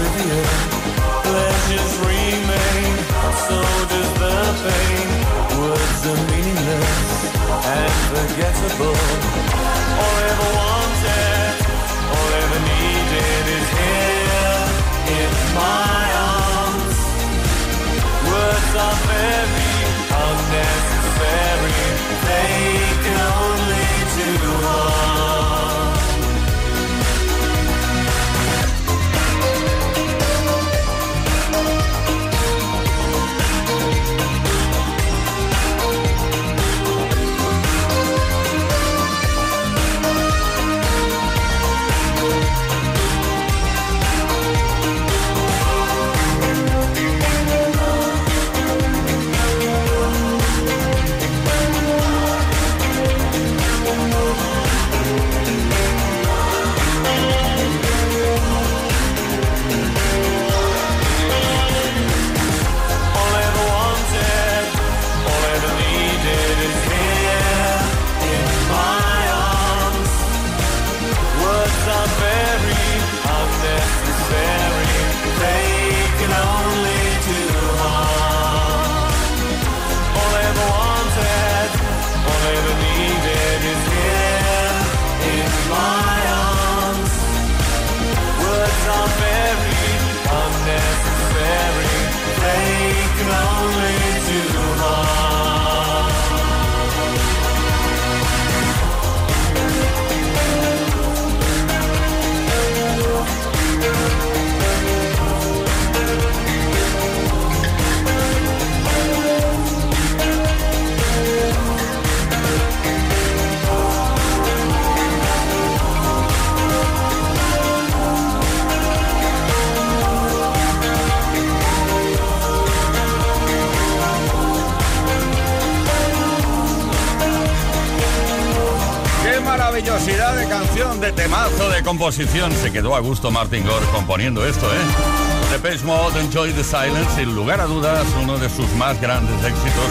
with. Composición. Se quedó a gusto Martin Gore componiendo esto, ¿eh? The Page Mode, Enjoy the Silence, sin lugar a dudas, uno de sus más grandes éxitos,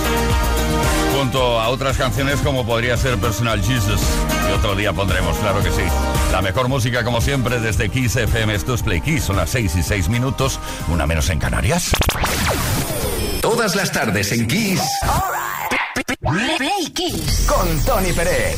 junto a otras canciones como podría ser Personal Jesus. Y otro día pondremos, claro que sí. La mejor música, como siempre, desde Kiss FM. Esto es Play Kiss, son las 6 y 6 minutos, una menos en Canarias. Todas las tardes en Kiss. Play Kiss. Con Tony Pérez.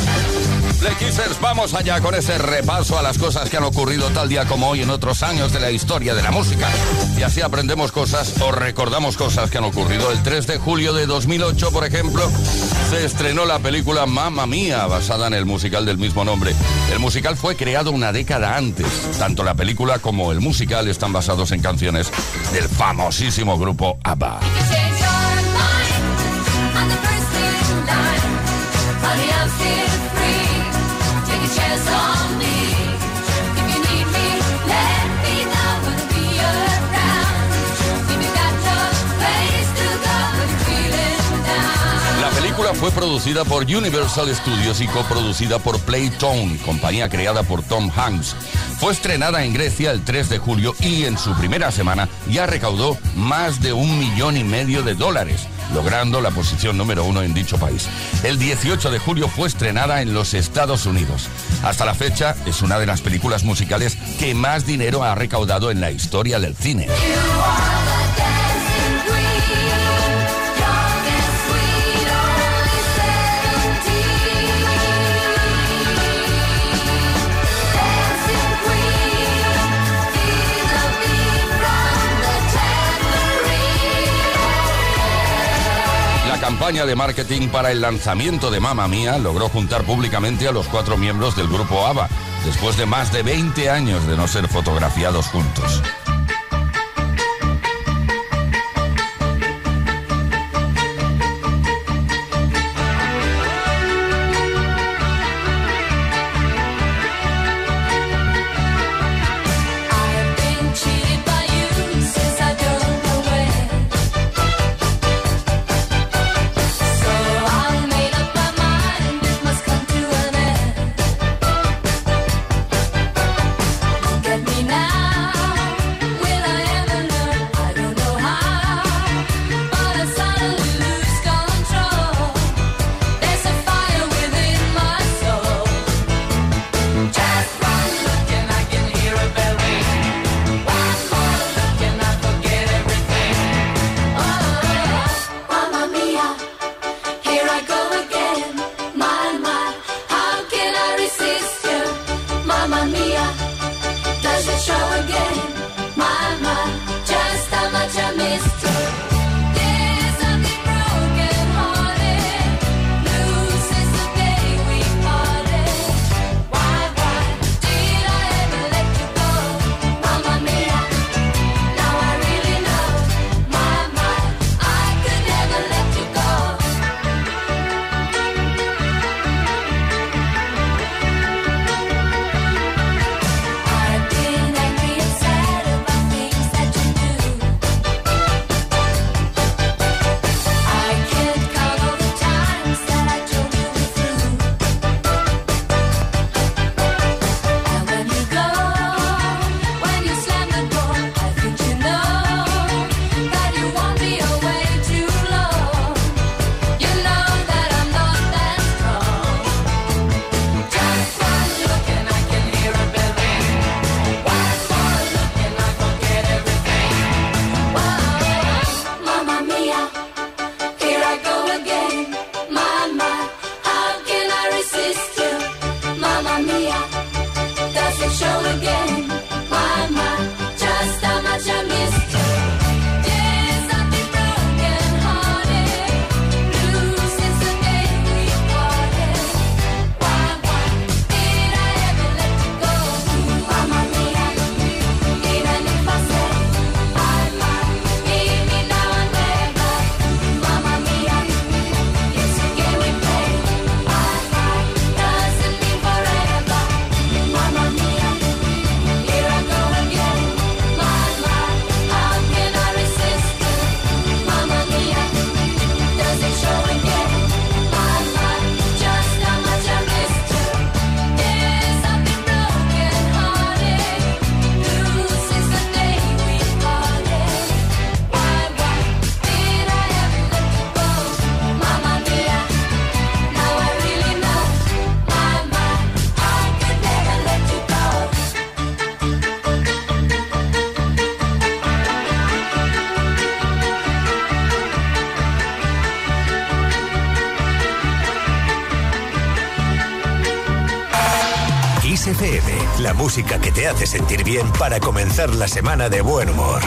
Kissers, vamos allá con ese repaso a las cosas que han ocurrido tal día como hoy en otros años de la historia de la música. Y así aprendemos cosas o recordamos cosas que han ocurrido. El 3 de julio de 2008, por ejemplo, se estrenó la película Mamma Mía, basada en el musical del mismo nombre. El musical fue creado una década antes. Tanto la película como el musical están basados en canciones del famosísimo grupo ABBA. Fue producida por Universal Studios y coproducida por Playtone, compañía creada por Tom Hanks. Fue estrenada en Grecia el 3 de julio y en su primera semana ya recaudó más de un millón y medio de dólares, logrando la posición número uno en dicho país. El 18 de julio fue estrenada en los Estados Unidos. Hasta la fecha es una de las películas musicales que más dinero ha recaudado en la historia del cine. Campaña de marketing para el lanzamiento de Mamma Mía logró juntar públicamente a los cuatro miembros del grupo ABBA, después de más de 20 años de no ser fotografiados juntos. Música que te hace sentir bien para comenzar la semana de buen humor.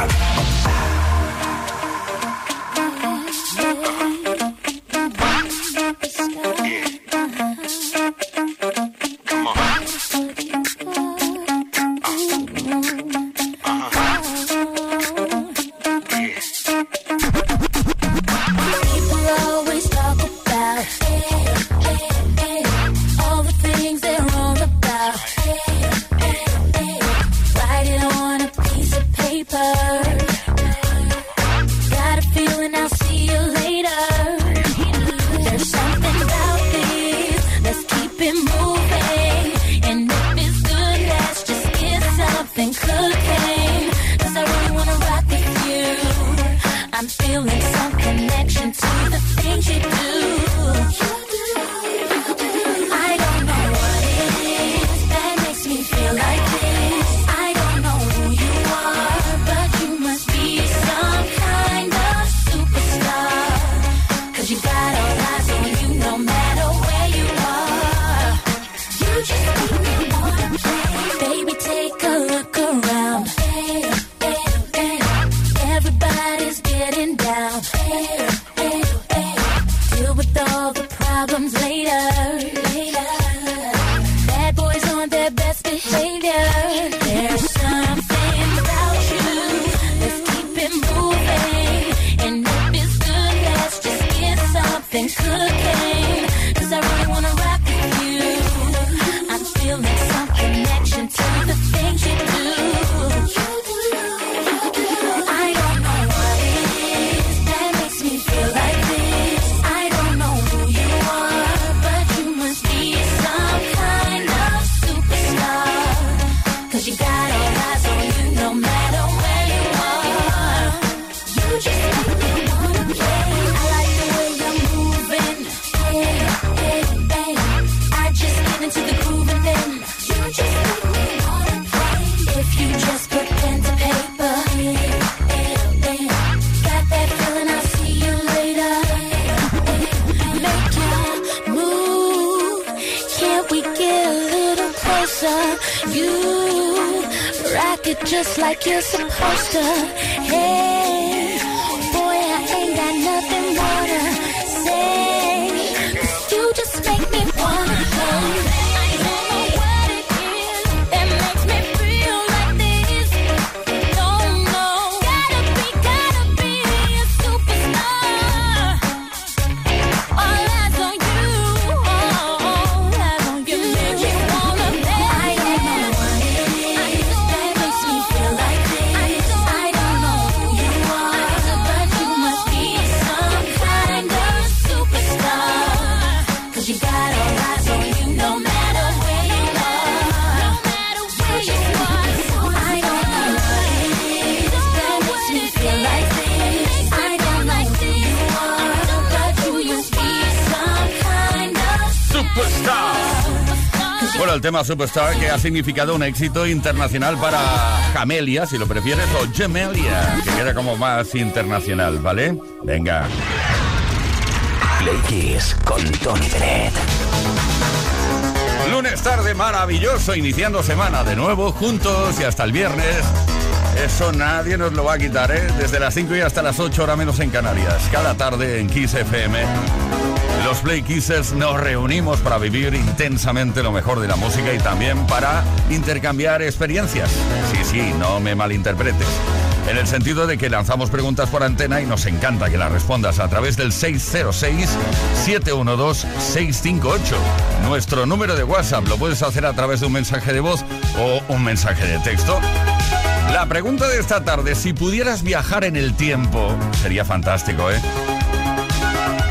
Tema Superstar que ha significado un éxito internacional para Camelia, si lo prefieres, o Gemelia, que queda como más internacional, ¿vale? Venga. Play Kiss con Tony Bennett. Lunes tarde maravilloso, iniciando semana de nuevo juntos y hasta el viernes. Eso nadie nos lo va a quitar, ¿eh? Desde las 5 y hasta las 8 horas menos en Canarias. Cada tarde en Kiss FM los Play Kissers nos reunimos para vivir intensamente lo mejor de la música y también para intercambiar experiencias. Sí, sí, no me malinterpretes. En el sentido de que lanzamos preguntas por antena y nos encanta que las respondas a través del 606-712-658. Nuestro número de WhatsApp lo puedes hacer a través de un mensaje de voz o un mensaje de texto. La pregunta de esta tarde, si pudieras viajar en el tiempo, sería fantástico, ¿eh?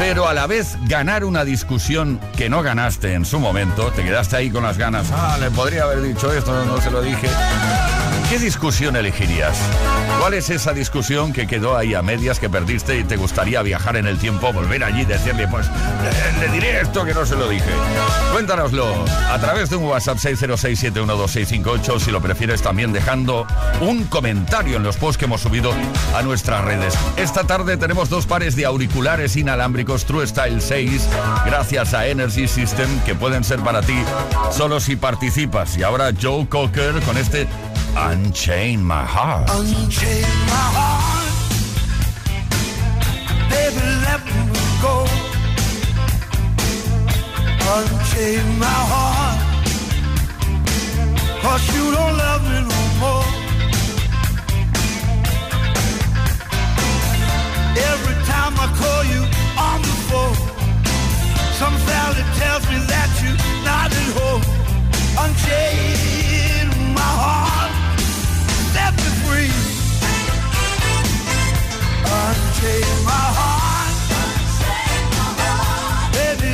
Pero a la vez ganar una discusión que no ganaste en su momento, te quedaste ahí con las ganas, ah, le podría haber dicho esto, no, se lo dije. ¿Qué discusión elegirías? ¿Cuál es esa discusión que quedó ahí a medias, que perdiste y te gustaría viajar en el tiempo, volver allí y decirle, pues, le, diré esto que no se lo dije? Cuéntanoslo a través de un WhatsApp 606712658, si lo prefieres también dejando un comentario en los posts que hemos subido a nuestras redes. Esta tarde tenemos dos pares de auriculares inalámbricos True Style 6, gracias a Energy System, que pueden ser para ti solo si participas. Y ahora Joe Cocker con este Unchain My Heart. Unchain my heart. Baby, let me go. Unchain my heart. Cause you don't love me no more. Every time I call you on the phone, some valley tells me that you're not at home. Unchain my heart free. Unchain my heart. Unchain my heart. Baby,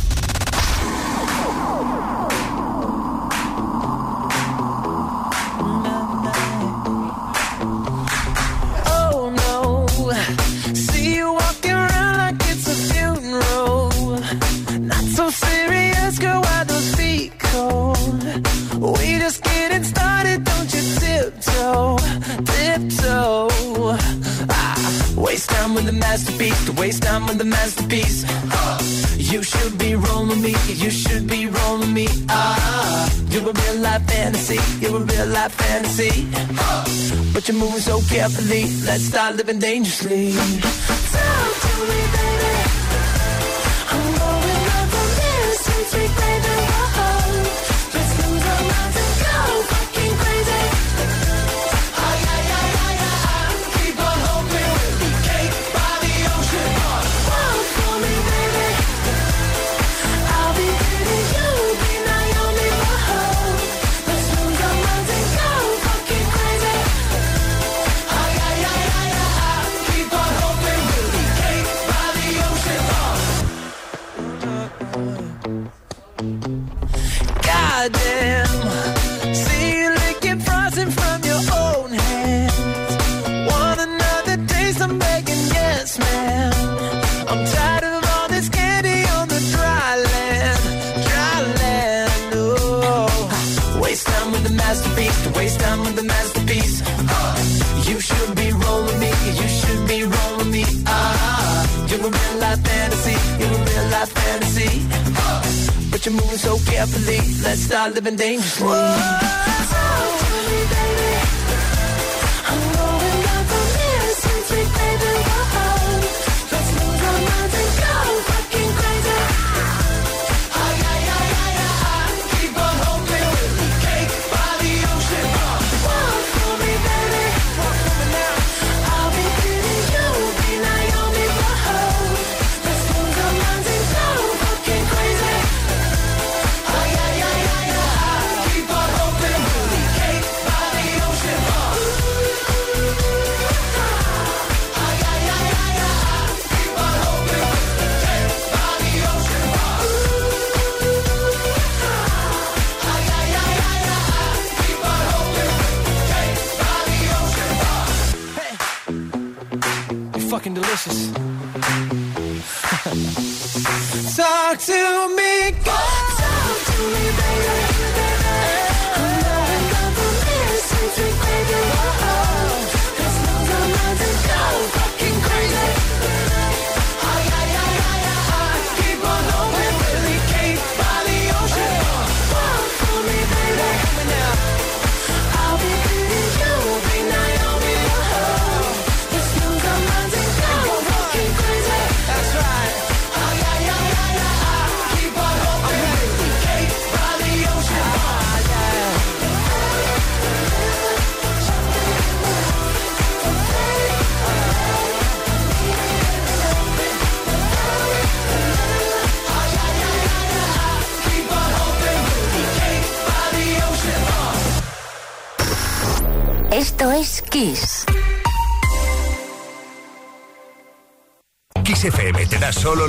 carefully. Let's start living dangerously. Talk to me, baby. I'm going up on this sweet, baby. life fantasy, you a real life fantasy. But you're moving so carefully, let's start living dangerously. Whoa, baby. I'm going up on me, sweet, baby. Whoa. Talk to me.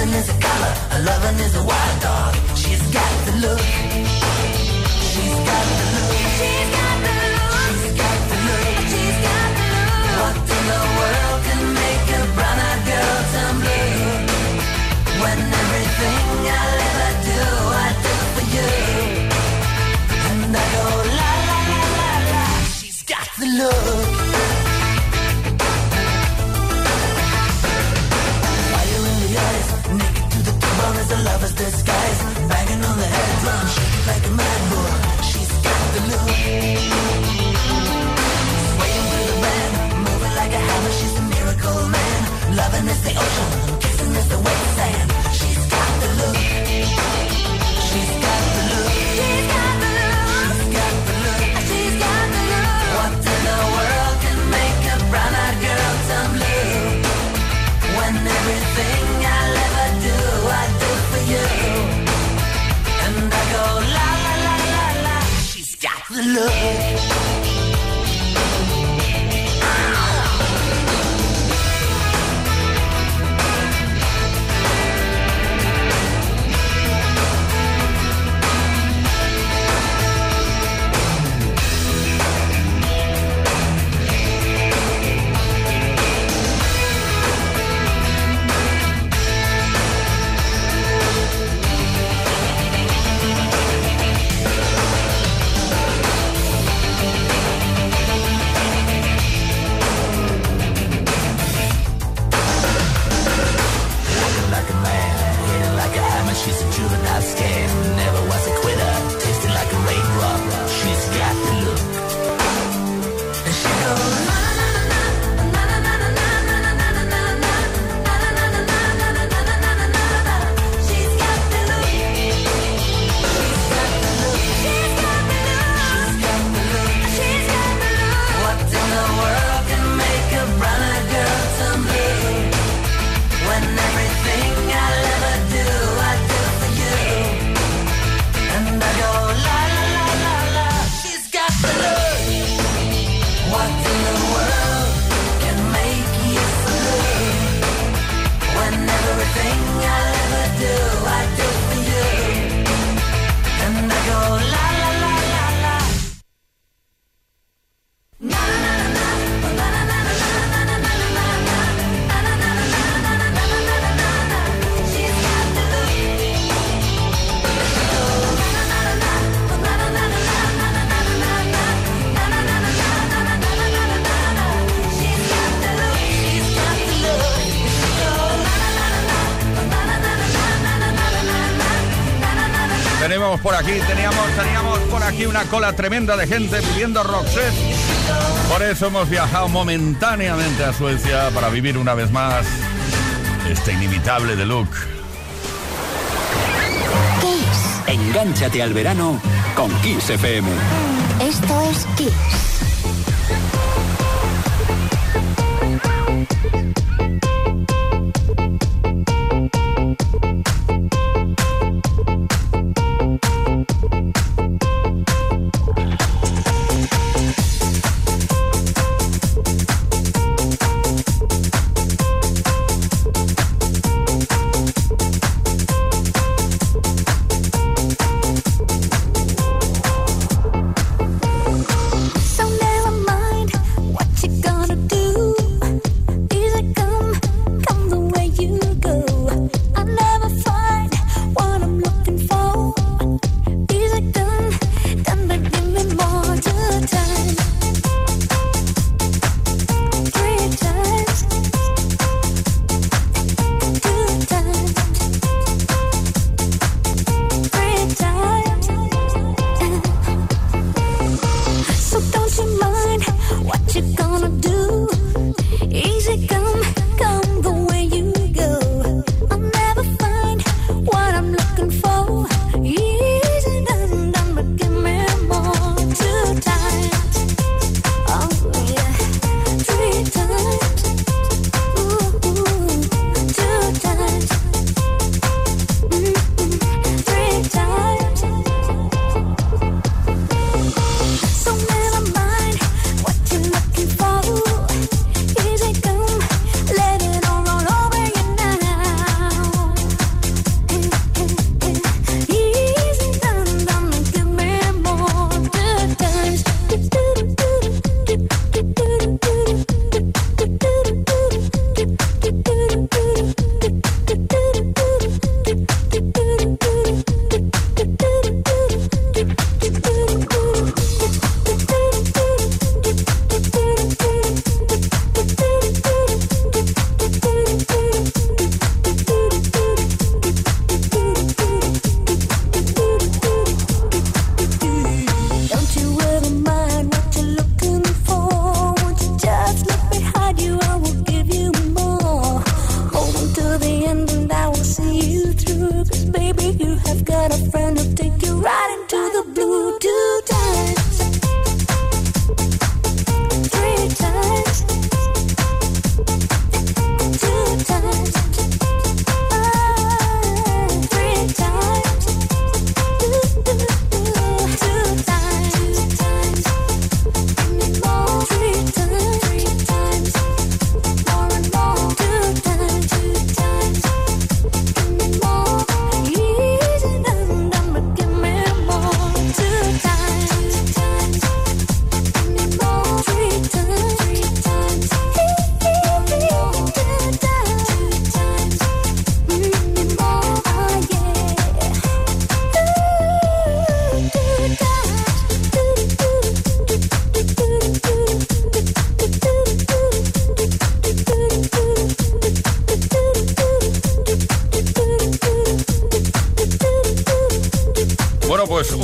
nothing is a color, loving is a wild dog. She's got the look. She's got the look. She's got the look. She's got the look. What in the world can make a girl turn blue? When everything I ever do, I do for you. And I go la la la la la. She's got the look. is the ocean, kissing is the sand. She's got the look. She's got the look. She's got the look. She's got the look. What in the world can make a brown-eyed girl turn blue? When everything I ever do, I do for you, and I go la la la la la. She's got the look. por aquí. Teníamos, teníamos por aquí una cola tremenda de gente pidiendo Roxette. Por eso hemos viajado momentáneamente a Suecia para vivir una vez más este inimitable de look. Kiss. Engánchate al verano con Kiss FM. Esto es Kiss.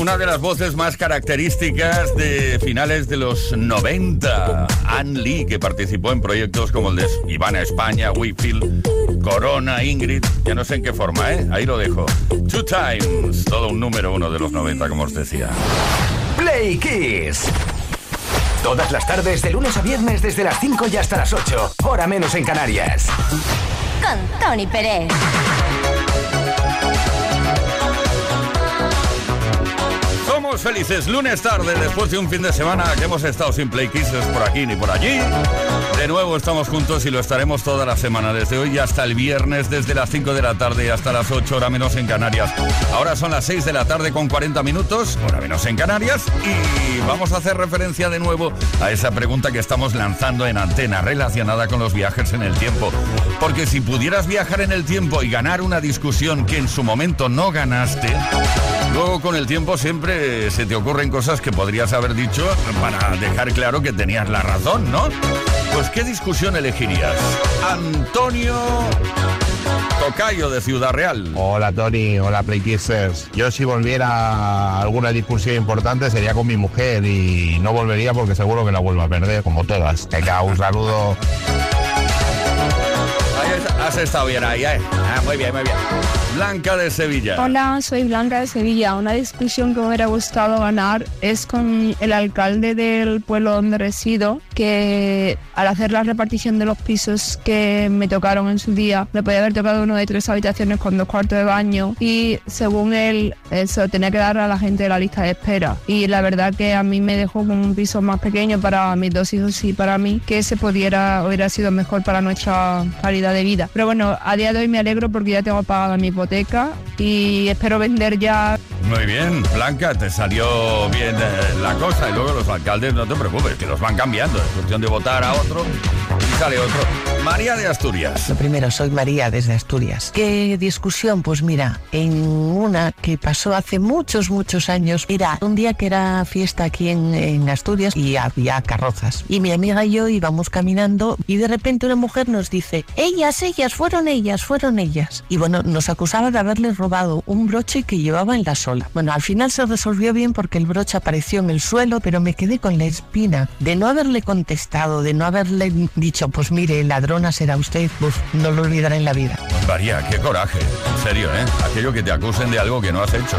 Una de las voces más características de finales de los 90, Ann Lee, que participó en proyectos como el de Ivana España, Whitfield, Corona, Ingrid, ya no sé en qué forma, ¿eh? Ahí lo dejo. Two Times, todo un número uno de los 90, como os decía. Play Kiss. Todas las tardes, de lunes a viernes, desde las 5 y hasta las 8. Hora menos en Canarias. Con Tony Pérez. Felices lunes tarde después de un fin de semana que hemos estado sin Play Kisses por aquí ni por allí. De nuevo estamos juntos y lo estaremos toda la semana, desde hoy hasta el viernes, desde las 5 de la tarde hasta las 8 hora menos en Canarias. Ahora son las 6 de la tarde con 40 minutos, hora menos en Canarias, y vamos a hacer referencia de nuevo a esa pregunta que estamos lanzando en antena relacionada con los viajes en el tiempo. Porque si pudieras viajar en el tiempo y ganar una discusión que en su momento no ganaste, luego con el tiempo siempre se te ocurren cosas que podrías haber dicho para dejar claro que tenías la razón, ¿no? Pues ¿qué discusión elegirías? Antonio Tocayo de Ciudad Real. Hola Tony, hola Playkissers. Yo si volviera a alguna discusión importante sería con mi mujer y no volvería porque seguro que la vuelvo a perder, como todas. Venga, un saludo. Has estado bien ahí, ¿eh? Ah, muy bien, muy bien. Blanca de Sevilla. Hola, soy Blanca de Sevilla. Una discusión que me hubiera gustado ganar es con el alcalde del pueblo donde resido, que al hacer la repartición de los pisos que me tocaron en su día, me podía haber tocado uno de tres habitaciones con dos cuartos de baño y según él, eso tenía que dar a la gente la lista de espera. Y la verdad que a mí me dejó con un piso más pequeño para mis dos hijos y para mí, que se pudiera, hubiera sido mejor para nuestra calidad de vida. Pero bueno, a día de hoy me alegro porque ya tengo pagada mi hipoteca y espero vender ya. Muy bien, Blanca, te salió bien eh, la cosa y luego los alcaldes, no te preocupes, que los van cambiando. Es cuestión de votar a otro sale otro. María de Asturias. Lo primero, soy María desde Asturias. ¿Qué discusión? Pues mira, en una que pasó hace muchos, muchos años, era un día que era fiesta aquí en, en Asturias y había carrozas. Y mi amiga y yo íbamos caminando y de repente una mujer nos dice, ellas, ellas, fueron ellas, fueron ellas. Y bueno, nos acusaba de haberle robado un broche que llevaba en la sola. Bueno, al final se resolvió bien porque el broche apareció en el suelo, pero me quedé con la espina de no haberle contestado, de no haberle dicho, pues mire, ladrona será usted, Uf, no lo olvidaré en la vida. Pues María, qué coraje. En serio, ¿eh? Aquello que te acusen de algo que no has hecho.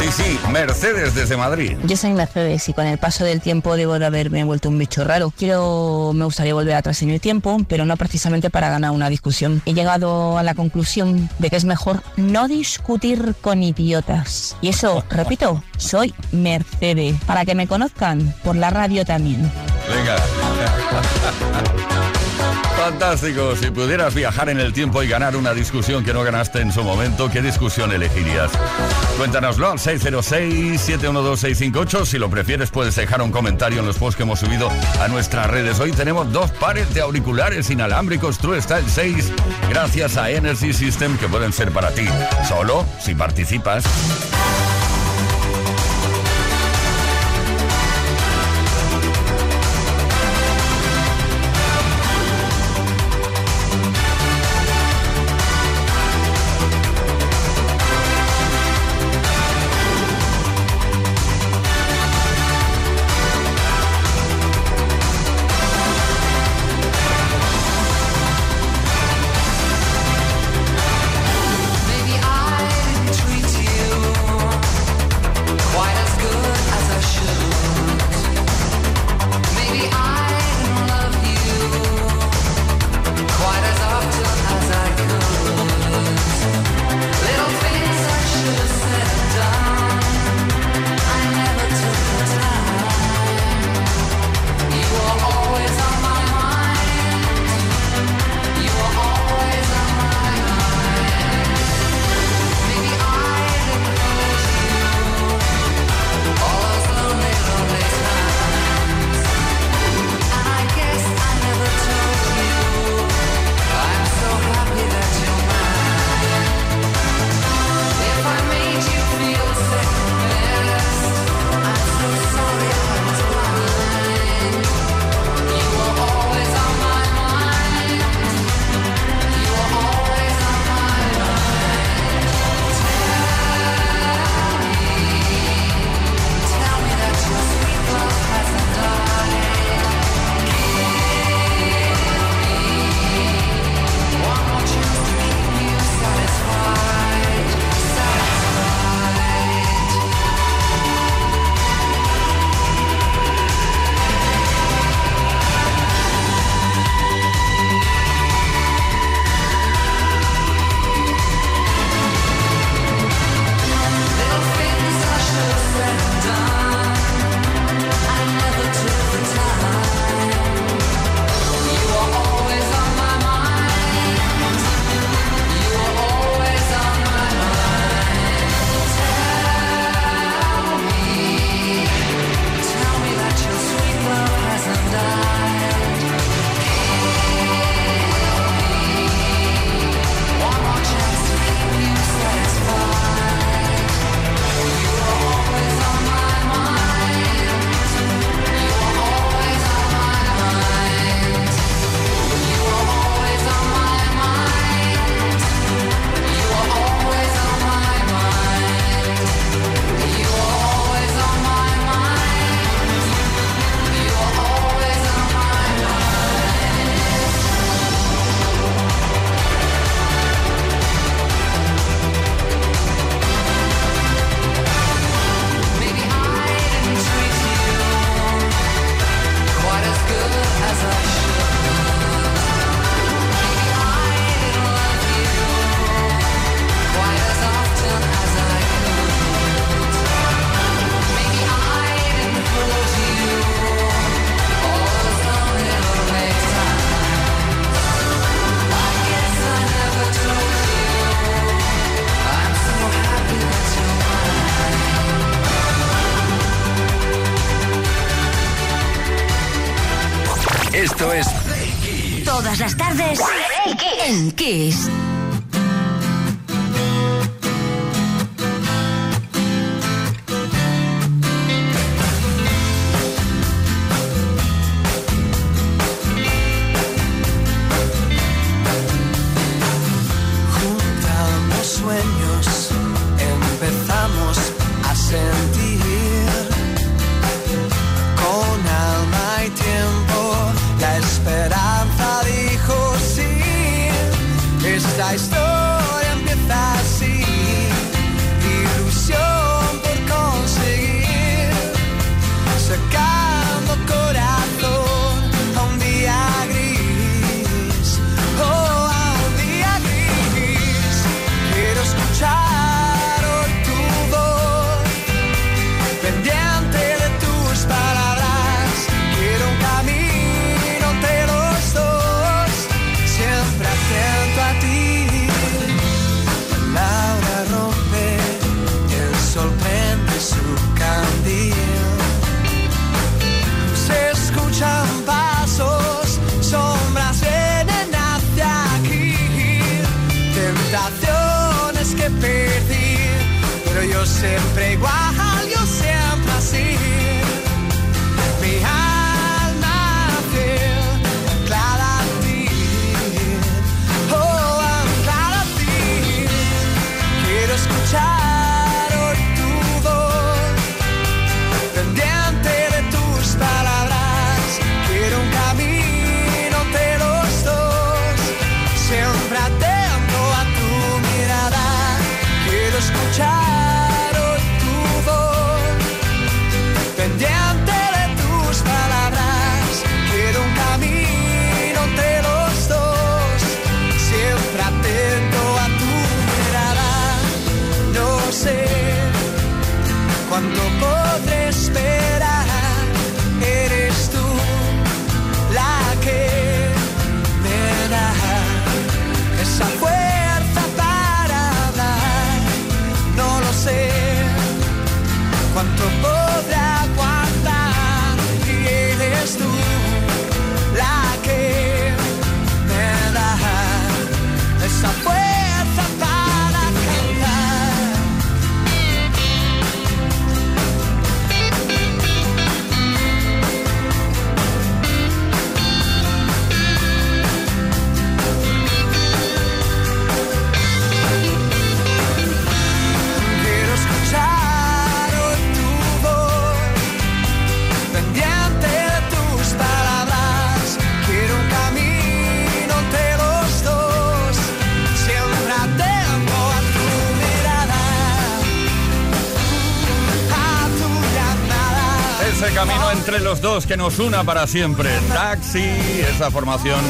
Sí, sí, Mercedes desde Madrid. Yo soy Mercedes y con el paso del tiempo debo de haberme vuelto un bicho raro. Quiero, me gustaría volver atrás en el tiempo, pero no precisamente para ganar una discusión. He llegado a la conclusión de que es mejor no discutir con idiotas. Y eso, repito, soy Mercedes. Para que me conozcan, por la radio también. Venga. Fantástico, si pudieras viajar en el tiempo y ganar una discusión que no ganaste en su momento, ¿qué discusión elegirías? Cuéntanoslo al 606-712-658. Si lo prefieres, puedes dejar un comentario en los posts que hemos subido a nuestras redes. Hoy tenemos dos pares de auriculares inalámbricos True Style 6, gracias a Energy System, que pueden ser para ti. Solo si participas. que nos una para siempre. Taxi, esa formación,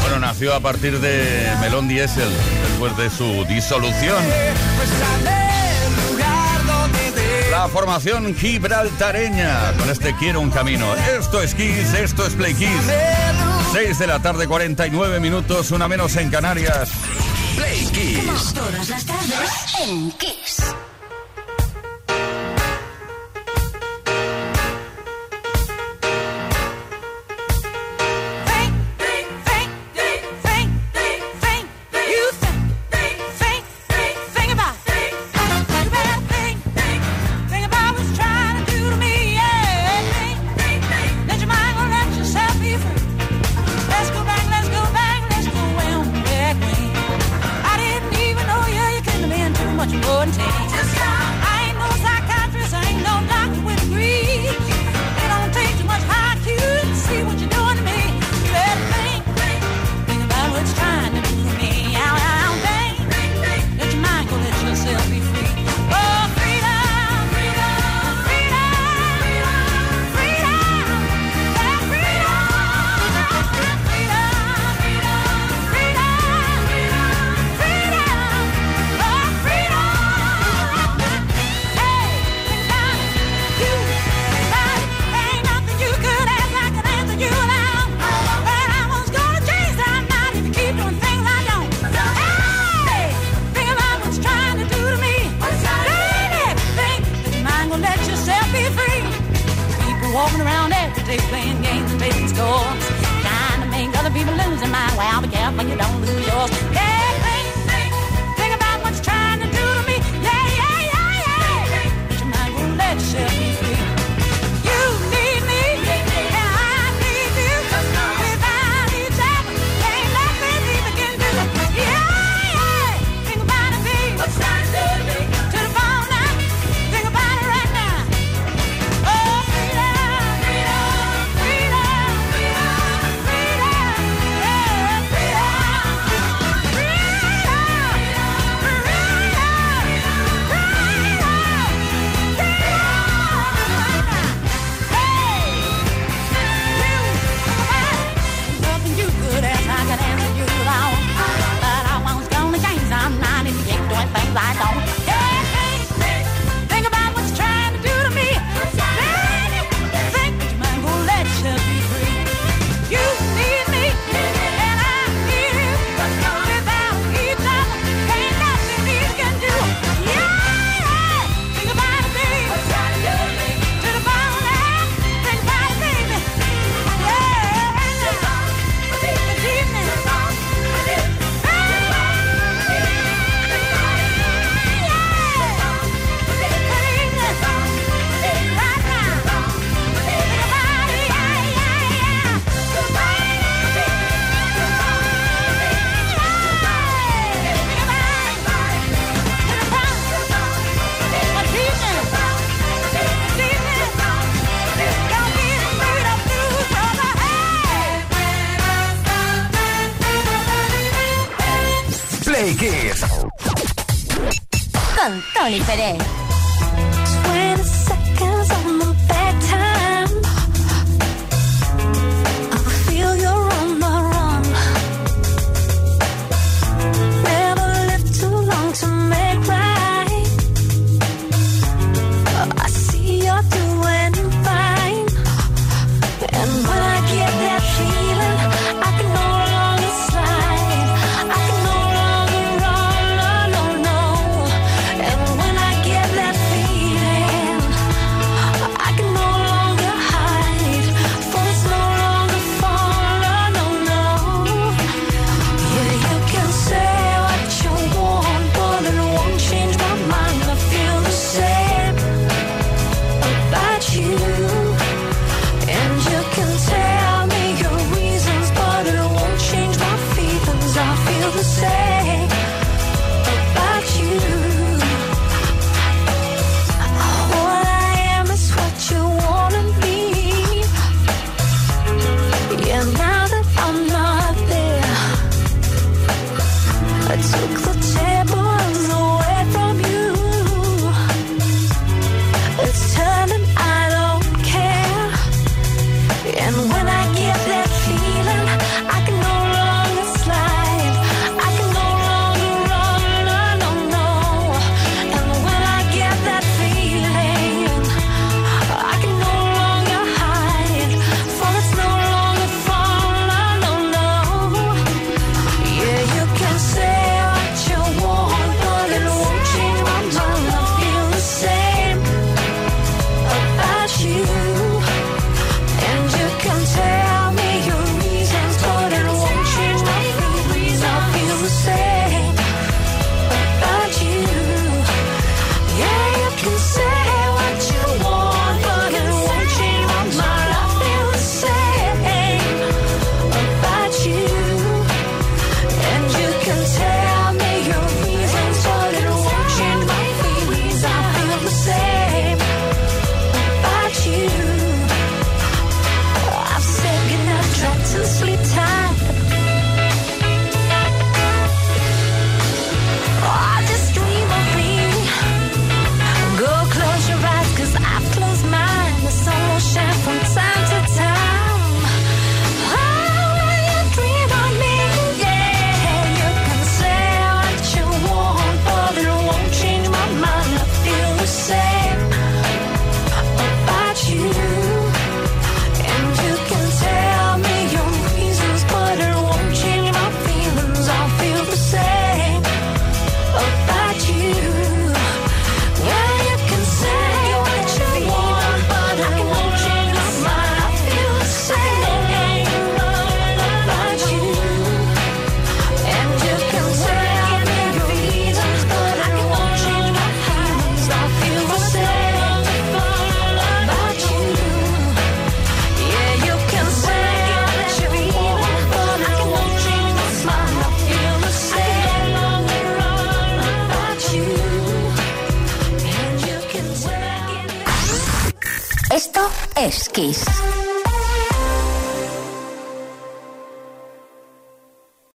bueno, nació a partir de Melón Diesel, después de su disolución. La formación gibraltareña, con este quiero un camino. Esto es Kiss, esto es Play Kiss. 6 de la tarde, 49 minutos, una menos en Canarias. Play Kiss. Todas las tardes en Kiss.